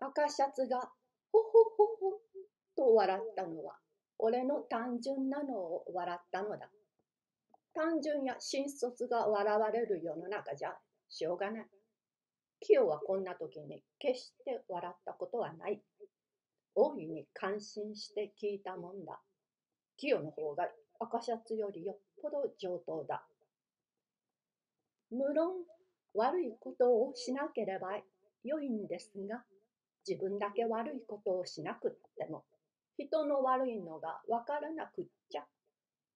赤シャツがほほほほと笑ったのは、俺の単純なのを笑ったのだ。単純や新卒が笑われる世の中じゃしょうがない。清はこんな時に決して笑ったことはない。大いに感心して聞いたもんだ。清の方が赤シャツよりよっぽど上等だ。無論悪いことをしなければ良いんですが、自分だけ悪いことをしなくっても、人の悪いのがわからなくっちゃ、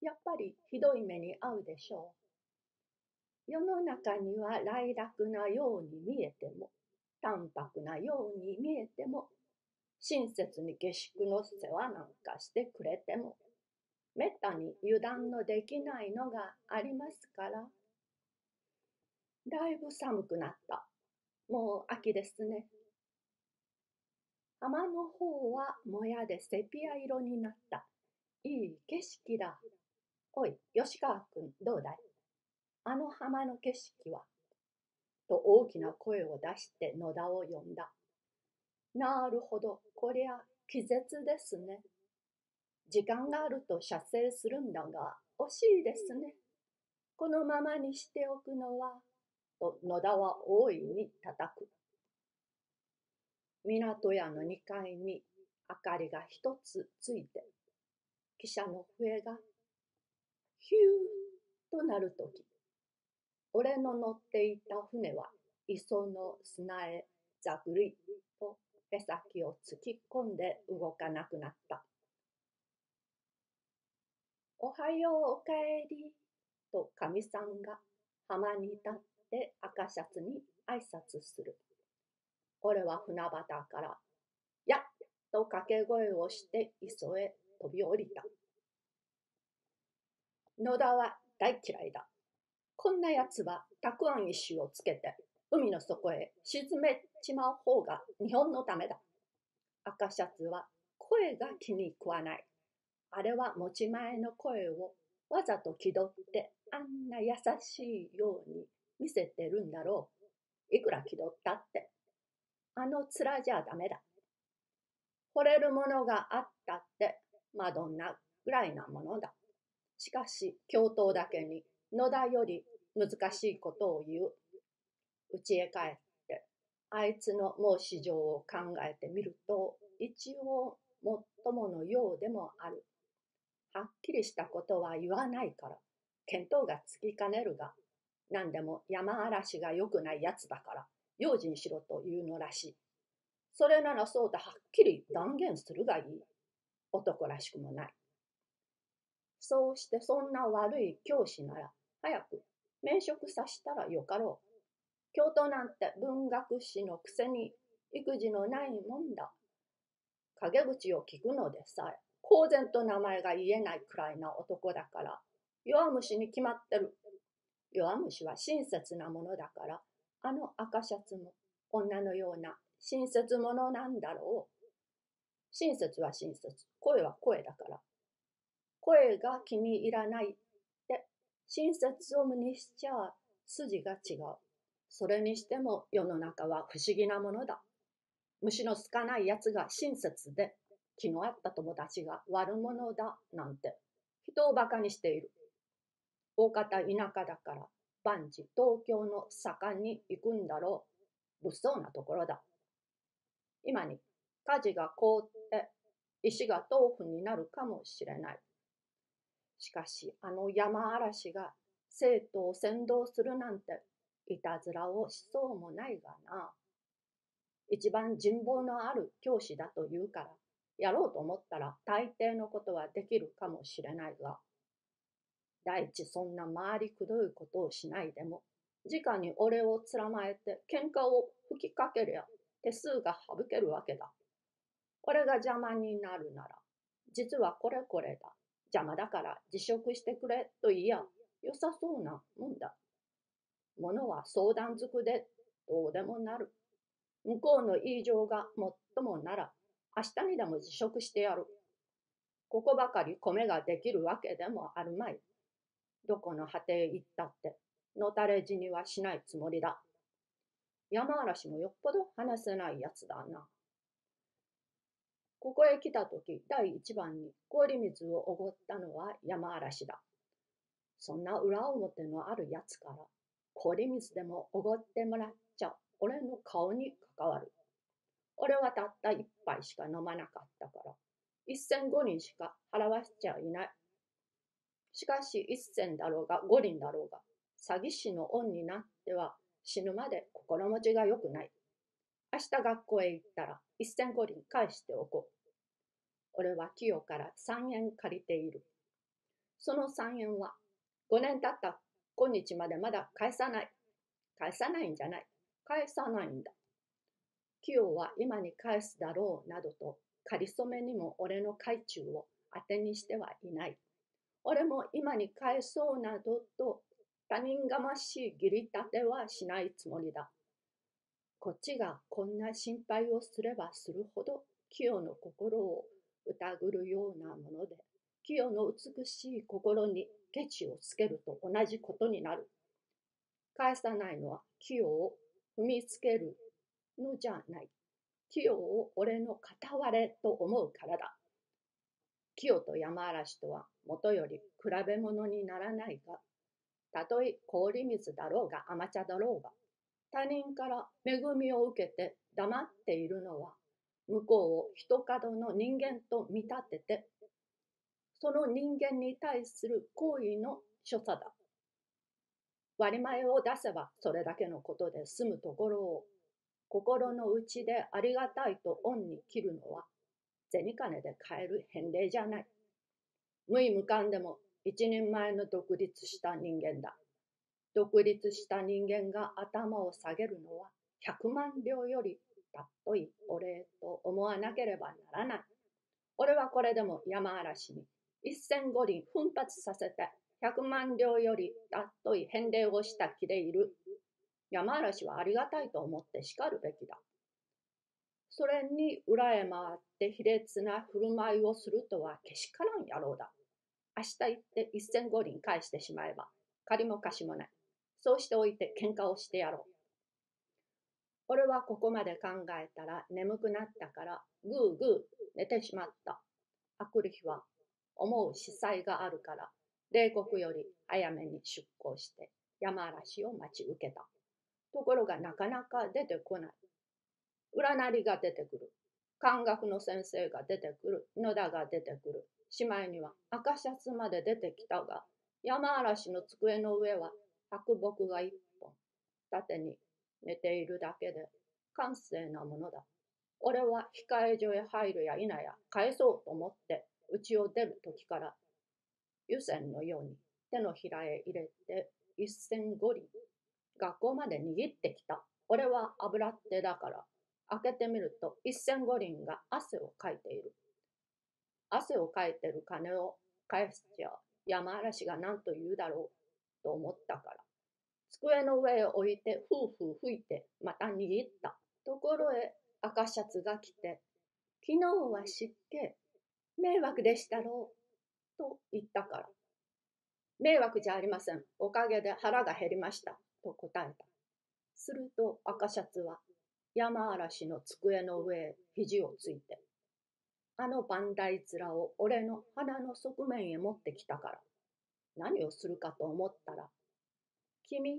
やっぱりひどい目に遭うでしょう。世の中には来楽なように見えても、淡白なように見えても、親切に下宿の世話なんかしてくれても、めったに油断のできないのがありますから。だいぶ寒くなった。もう秋ですね。浜の方はもやでセピア色になった。いい景色だ。おい、吉川君、どうだい？あの浜の景色は？と大きな声を出して野田を呼んだ。なるほど、こりゃ気絶ですね。時間があると射精するんだが、惜しいですね。このままにしておくのは、と野田は大いに叩く。港屋の2階に明かりが一つついて、汽車の笛がヒューとなるとき、俺の乗っていた船は磯の砂へざぐりと手先を突き込んで動かなくなった。おはようおかえりとかみさんが浜に立って赤シャツに挨拶する。俺は船端から、やっと掛け声をして磯へ飛び降りた。野田は大嫌いだ。こんな奴はたくあん石をつけて海の底へ沈めちまう方が日本のためだ。赤シャツは声が気に食わない。あれは持ち前の声をわざと気取ってあんな優しいように見せてるんだろう。いくら気取ったって。あの面じゃダメだ。惚れるものがあったってマドンナぐらいなものだ。しかし、教頭だけに野田より難しいことを言う。家へ帰って、あいつの申し状を考えてみると、一応、もっとものようでもある。はっきりしたことは言わないから、見当がつきかねるが、何でも山嵐が良くないやつだから、用心しろというのらしい。それならそうとはっきり断言するがいい。男らしくもない。そうしてそんな悪い教師なら、早く免職さしたらよかろう。教頭なんて文学史のくせに育児のないもんだ。陰口を聞くのでさえ、公然と名前が言えないくらいな男だから、弱虫に決まってる。弱虫は親切なものだから、あの赤シャツも女のような親切者なんだろう。親切は親切、声は声だから。声が気に入らないって親切を無にしちゃ筋が違う。それにしても世の中は不思議なものだ。虫のつかない奴が親切で気の合った友達が悪者だなんて人を馬鹿にしている。大方田舎だから万事東京の盛んに行くんだろう。物騒なところだ。今に火事が凍って石が豆腐になるかもしれない。しかしあの山嵐が生徒を先導するなんていたずらをしそうもないがな。一番人望のある教師だと言うから、やろうと思ったら大抵のことはできるかもしれないが、第一そんな回りくどいことをしないでも、直に俺をつらまえて喧嘩を吹きかけりゃ手数が省けるわけだ。これが邪魔になるなら、実はこれこれだ。邪魔だから辞職してくれと言いや、良さそうなもんだ。ものは相談づくでどうでもなる。向こうの言い情がもっともなら、明日にでも辞職してやる。ここばかり米ができるわけでもあるまい。どこの果てへ行ったって、のたれ死にはしないつもりだ。山嵐もよっぽど話せないやつだな。ここへ来た時、第一番に氷水をおごったのは山嵐だ。そんな裏表のあるやつから、氷水でもおごってもらっちゃ、俺の顔に関わる。俺はたった一杯しか飲まなかったから、一銭五人しか払わしちゃいない。しかし一銭だろうが五輪だろうが、詐欺師の恩になっては死ぬまで心持ちが良くない。明日学校へ行ったら一銭五輪返しておこう。俺は清から三円借りている。その三円は五年経った今日までまだ返さない。返さないんじゃない。返さないんだ。清は今に返すだろうなどと、仮初めにも俺の懐中を当てにしてはいない。俺も今に返そうなどと他人がましい義理立てはしないつもりだ。こっちがこんな心配をすればするほど清の心を疑るようなもので、清の美しい心にケチをつけると同じことになる。返さないのは清を踏みつけるのじゃない。清を俺の片割れと思うからだ。清と山嵐とはもとより比べ物にならないが、たとえ氷水だろうが甘茶だろうが、他人から恵みを受けて黙っているのは、向こうを一角の人間と見立てて、その人間に対する行為の所作だ。割り前を出せばそれだけのことで済むところを、心の内でありがたいと恩に切るのは、銭金で買える返礼じゃない。無意無感でも一人前の独立した人間だ。独立した人間が頭を下げるのは100万両よりたっといお礼と思わなければならない。俺はこれでも山嵐に一銭五輪奮発させて100万両よりたっとい返礼をした気でいる。山嵐はありがたいと思って叱るべきだ。それに裏へ回って卑劣な振る舞いをするとはけしからん野郎だ。明日行って一銭五輪返してしまえば、借りも貸しもない。そうしておいて喧嘩をしてやろう。俺はここまで考えたら眠くなったから、ぐーぐー寝てしまった。あくる日は、思う司祭があるから、冷国より早めに出港して山嵐を待ち受けた。ところがなかなか出てこない。占いが出てくる。漢学の先生が出てくる。野田が出てくる。しまいには赤シャツまで出てきたが、山嵐の机の上は白木が一本、縦に寝ているだけで、閑静なものだ。俺は控え所へ入るや否や返そうと思って家を出る時から、湯煎のように手のひらへ入れて一銭五輪、学校まで握ってきた。俺は油手だから、開けてみると一銭五輪が汗をかいている。汗をかいてる金を返すちゃ山嵐が何と言うだろうと思ったから、机の上へ置いてふうふう吹いてまた握った。ところへ赤シャツが来て、昨日は湿気、迷惑でしたろう、と言ったから。迷惑じゃありません。おかげで腹が減りました。と答えた。すると赤シャツは山嵐の机の上へ肘をついて、あの万代面を俺の鼻の側面へ持ってきたから、何をするかと思ったら、君、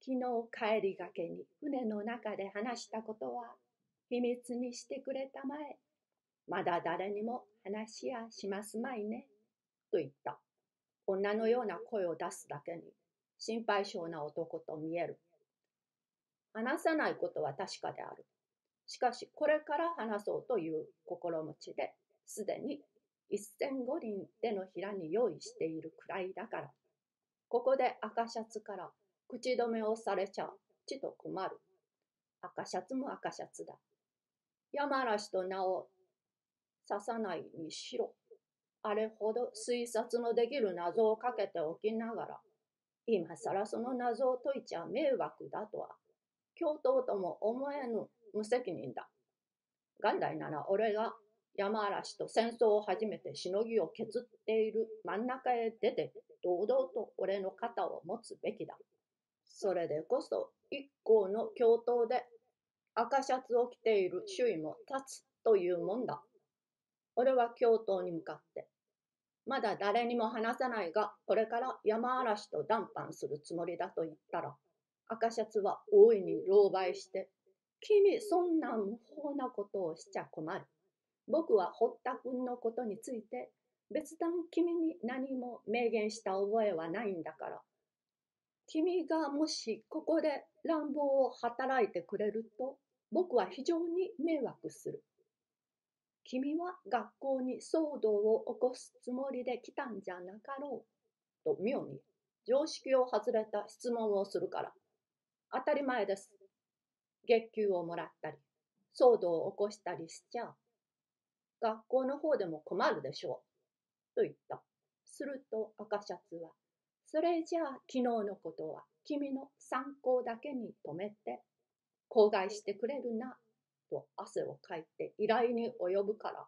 昨日帰りがけに船の中で話したことは秘密にしてくれたまえ。まだ誰にも話やしますまいね。と言った。女のような声を出すだけに心配性な男と見える。話さないことは確かである。しかし、これから話そうという心持ちで、すでに一銭五輪手のひらに用意しているくらいだから、ここで赤シャツから口止めをされちゃうちと困る。赤シャツも赤シャツだ。山嵐と名を刺さないにしろ。あれほど推察のできる謎をかけておきながら、今更その謎を解いちゃ迷惑だとは教頭とも思えぬ無責任だ。元来なら俺が山嵐と戦争を始めてしのぎを削っている真ん中へ出て堂々と俺の肩を持つべきだ。それでこそ一行の教頭で赤シャツを着ている周囲も立つというもんだ。俺は教頭に向かって、まだ誰にも話さないが、これから山嵐と談判するつもりだと言ったら、赤シャツは大いに狼狽して、君、そんな無法なことをしちゃ困る。僕は堀田君のことについて、別段君に何も明言した覚えはないんだから。君がもしここで乱暴を働いてくれると、僕は非常に迷惑する。君は学校に騒動を起こすつもりで来たんじゃなかろう。と妙に常識を外れた質問をするから。当たり前です。月給をもらったり、騒動を起こしたりしちゃ、学校の方でも困るでしょう。と言った。すると赤シャツは、それじゃあ昨日のことは君の参考だけに止めて、口外してくれるな、と汗をかいて依頼に及ぶから、